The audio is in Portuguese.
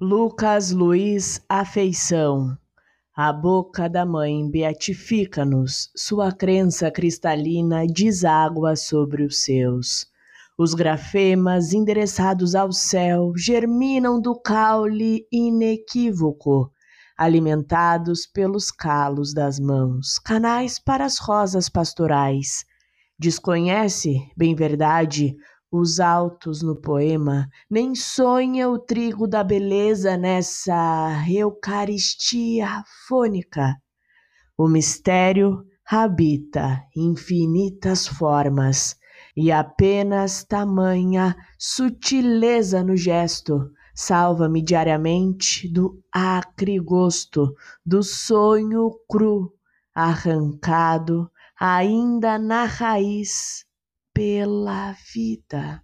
Lucas Luiz Afeição A boca da mãe beatifica-nos, sua crença cristalina deságua sobre os seus. Os grafemas endereçados ao céu germinam do caule inequívoco, alimentados pelos calos das mãos, canais para as rosas pastorais. Desconhece, bem verdade, os altos no poema, nem sonha o trigo da beleza nessa Eucaristia fônica. O mistério habita infinitas formas e apenas tamanha sutileza no gesto salva-me diariamente do acre gosto do sonho cru arrancado ainda na raiz pela vida.